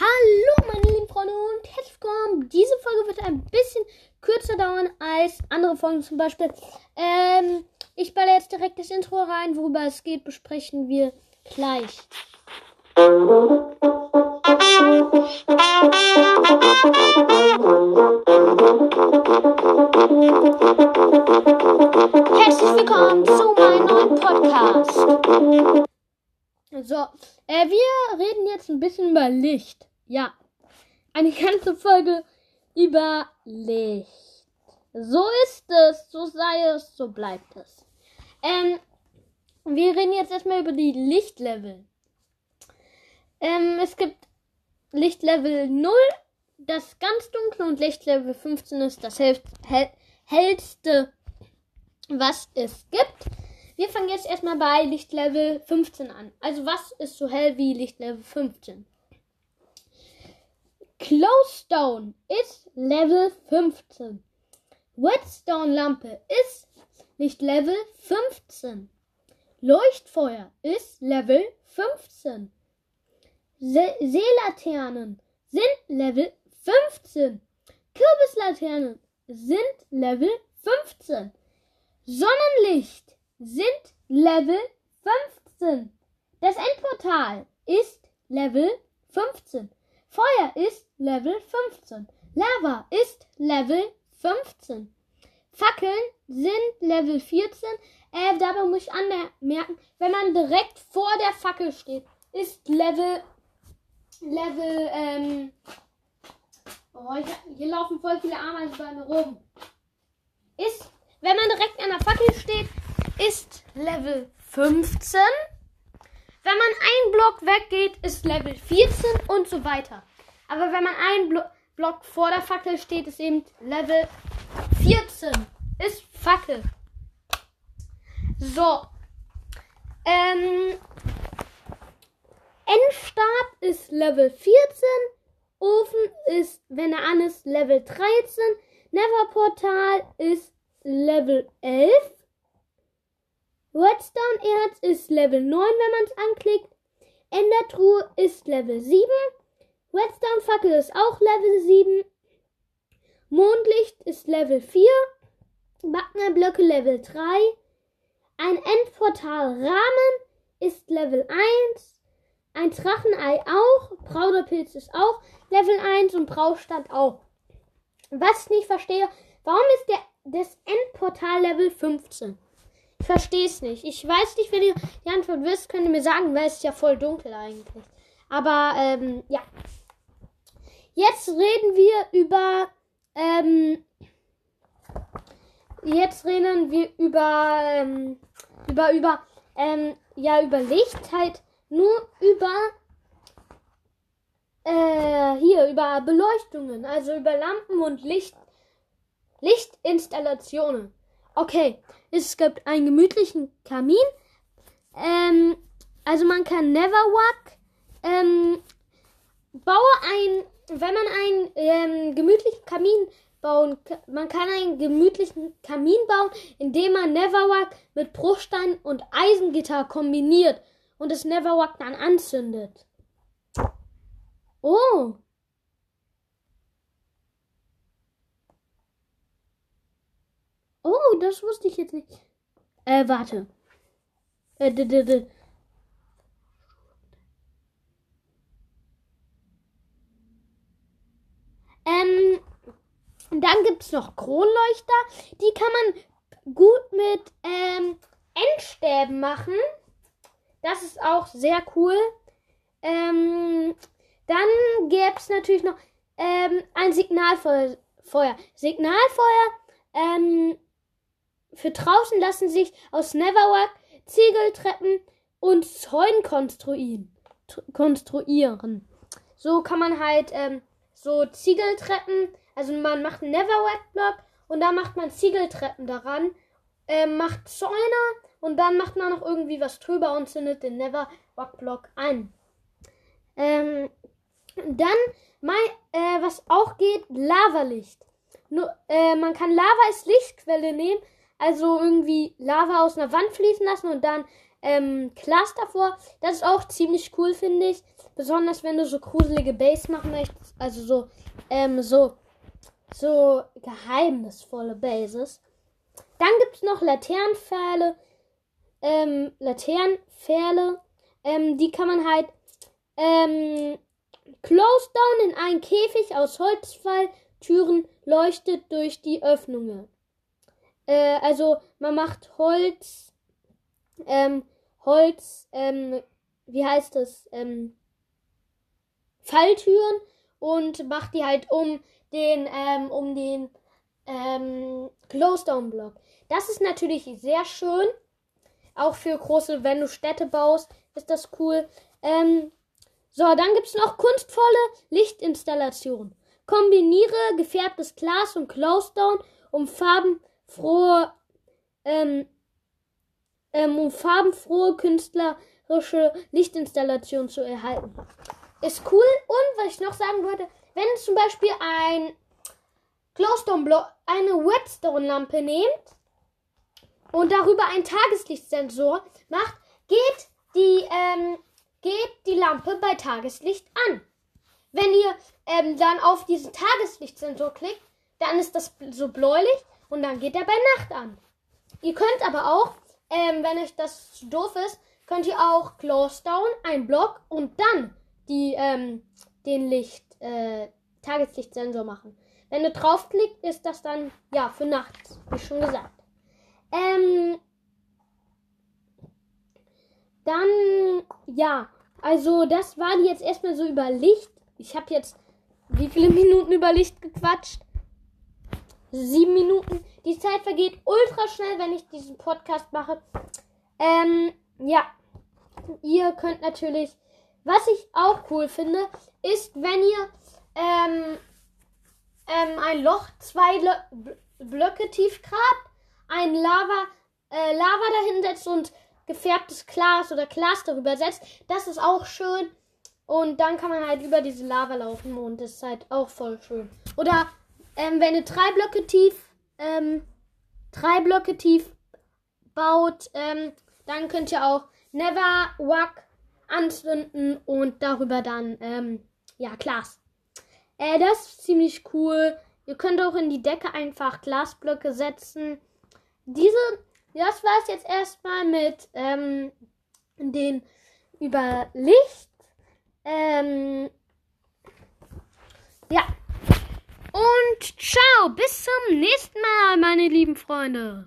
Hallo meine lieben Freunde und herzlich willkommen. Diese Folge wird ein bisschen kürzer dauern als andere Folgen zum Beispiel. Ähm, ich balle jetzt direkt das Intro rein, worüber es geht, besprechen wir gleich. Herzlich willkommen zu meinem neuen Podcast. So, äh, wir reden jetzt ein bisschen über Licht. Ja, eine ganze Folge über Licht. So ist es, so sei es, so bleibt es. Ähm, wir reden jetzt erstmal über die Lichtlevel. Ähm, es gibt Lichtlevel 0, das ganz dunkle, und Lichtlevel 15 ist das hell, hell, hellste, was es gibt. Wir fangen jetzt erstmal bei Lichtlevel 15 an. Also was ist so hell wie Lichtlevel 15? Closestone ist Level 15. Whetstone Lampe ist Lichtlevel 15. Leuchtfeuer ist Level 15. Se Seelaternen sind Level 15. Kürbislaternen sind Level 15. Sonnenlicht sind Level 15. Das Endportal ist Level 15. Feuer ist Level 15. Lava ist Level 15. Fackeln sind Level 14. Äh, dabei muss ich anmerken, wenn man direkt vor der Fackel steht, ist Level Level ähm oh, ich, hier laufen voll viele Ameisen bei mir rum. Ist, wenn man direkt an der Fackel steht, ist Level 15. Wenn man einen Block weggeht, ist Level 14 und so weiter. Aber wenn man einen Blo Block vor der Fackel steht, ist eben Level 14. Ist Fackel. So. Ähm. Endstab ist Level 14. Ofen ist, wenn er an ist, Level 13. Neverportal ist Level 11. Redstone-Erz ist Level 9, wenn man es anklickt. Endertruhe ist Level 7. Redstone-Fackel ist auch Level 7. Mondlicht ist Level 4. Magma-Blöcke Level 3. Ein Endportal-Rahmen ist Level 1. Ein Drachenei auch. Brauderpilz ist auch Level 1 und Braustand auch. Was ich nicht verstehe, warum ist der, das Endportal Level 15? Verstehe es nicht. Ich weiß nicht, wenn ihr die Antwort wisst, könnt ihr mir sagen, weil es ist ja voll dunkel eigentlich. Aber, ähm, ja. Jetzt reden wir über, ähm, jetzt reden wir über, ähm, über, über, ähm, ja, über Licht, halt nur über, äh, hier, über Beleuchtungen, also über Lampen und Licht, Lichtinstallationen. Okay, es gibt einen gemütlichen Kamin. Ähm, also man kann Neverwalk ähm, baue ein, wenn man einen ähm, gemütlichen Kamin bauen, man kann einen gemütlichen Kamin bauen, indem man Neverwalk mit Bruchstein und Eisengitter kombiniert und das Neverwalk dann anzündet. Oh, Oh, das wusste ich jetzt nicht. Äh, warte. Äh, d -d -d ähm, dann gibt es noch Kronleuchter. Die kann man gut mit ähm, Endstäben machen. Das ist auch sehr cool. Ähm, dann gäbe es natürlich noch ähm, ein Signalfeuer. Signalfeuer ähm, für draußen lassen sich aus Neverwork Ziegeltreppen und Zäunen konstruieren. konstruieren. So kann man halt ähm, so Ziegeltreppen, also man macht einen Neverwork-Block und dann macht man Ziegeltreppen daran, äh, macht Zäune und dann macht man noch irgendwie was drüber und zündet den Neverwork-Block ein. Ähm, dann, mein, äh, was auch geht, Lavalicht. Nur, äh, man kann Lava als Lichtquelle nehmen, also irgendwie Lava aus einer Wand fließen lassen und dann ähm, Glas davor. Das ist auch ziemlich cool, finde ich. Besonders wenn du so gruselige Base machen möchtest. Also so, ähm, so, so geheimnisvolle Bases. Dann gibt es noch Laternenpfähle. Ähm, Laternenpfähle. Ähm, die kann man halt ähm, close down in einen Käfig aus Holzfalltüren leuchtet durch die Öffnungen. Äh, also man macht Holz, ähm, Holz, ähm, wie heißt das, ähm, Falltüren und macht die halt um den, ähm, um den ähm, Glowstone-Block. Das ist natürlich sehr schön. Auch für große, wenn du Städte baust, ist das cool. Ähm, so, dann gibt es noch kunstvolle Lichtinstallation. Kombiniere gefärbtes Glas und Glowstone, um farbenfrohe, ähm, ähm, um farbenfrohe künstlerische Lichtinstallation zu erhalten. Ist cool. Und was ich noch sagen wollte, wenn zum Beispiel ein Glowstone-Block, eine Whetstone-Lampe nehmt und darüber einen Tageslichtsensor macht, geht die, ähm, geht die Lampe bei Tageslicht an. Wenn ihr ähm, dann auf diesen Tageslichtsensor klickt, dann ist das so bläulich und dann geht er bei Nacht an. Ihr könnt aber auch, ähm, wenn euch das zu doof ist, könnt ihr auch Glowstone, einen Block und dann die, ähm, den Licht, äh, Tageslichtsensor machen. Wenn du draufklickst, ist das dann, ja, für nachts, wie schon gesagt. Ähm, dann, ja, also das waren jetzt erstmal so über Licht. Ich habe jetzt wie viele Minuten über Licht gequatscht? Sieben Minuten. Die Zeit vergeht ultra schnell, wenn ich diesen Podcast mache. Ähm, ja. Ihr könnt natürlich, was ich auch cool finde, ist, wenn ihr ähm, ähm, ein Loch zwei Lo Blöcke tief grabt, ein Lava, äh, Lava dahin setzt und gefärbtes Glas oder Glas darüber setzt. Das ist auch schön. Und dann kann man halt über diese Lava laufen und das ist halt auch voll schön. Oder ähm, wenn ihr drei Blöcke tief, ähm, drei Blöcke tief baut, ähm, dann könnt ihr auch Never Wack anzünden und darüber dann, ähm, ja, Glas. Äh, das ist ziemlich cool. Ihr könnt auch in die Decke einfach Glasblöcke setzen. Diese das war es jetzt erstmal mit ähm, den über Licht. Ähm, ja. Und ciao, bis zum nächsten Mal, meine lieben Freunde.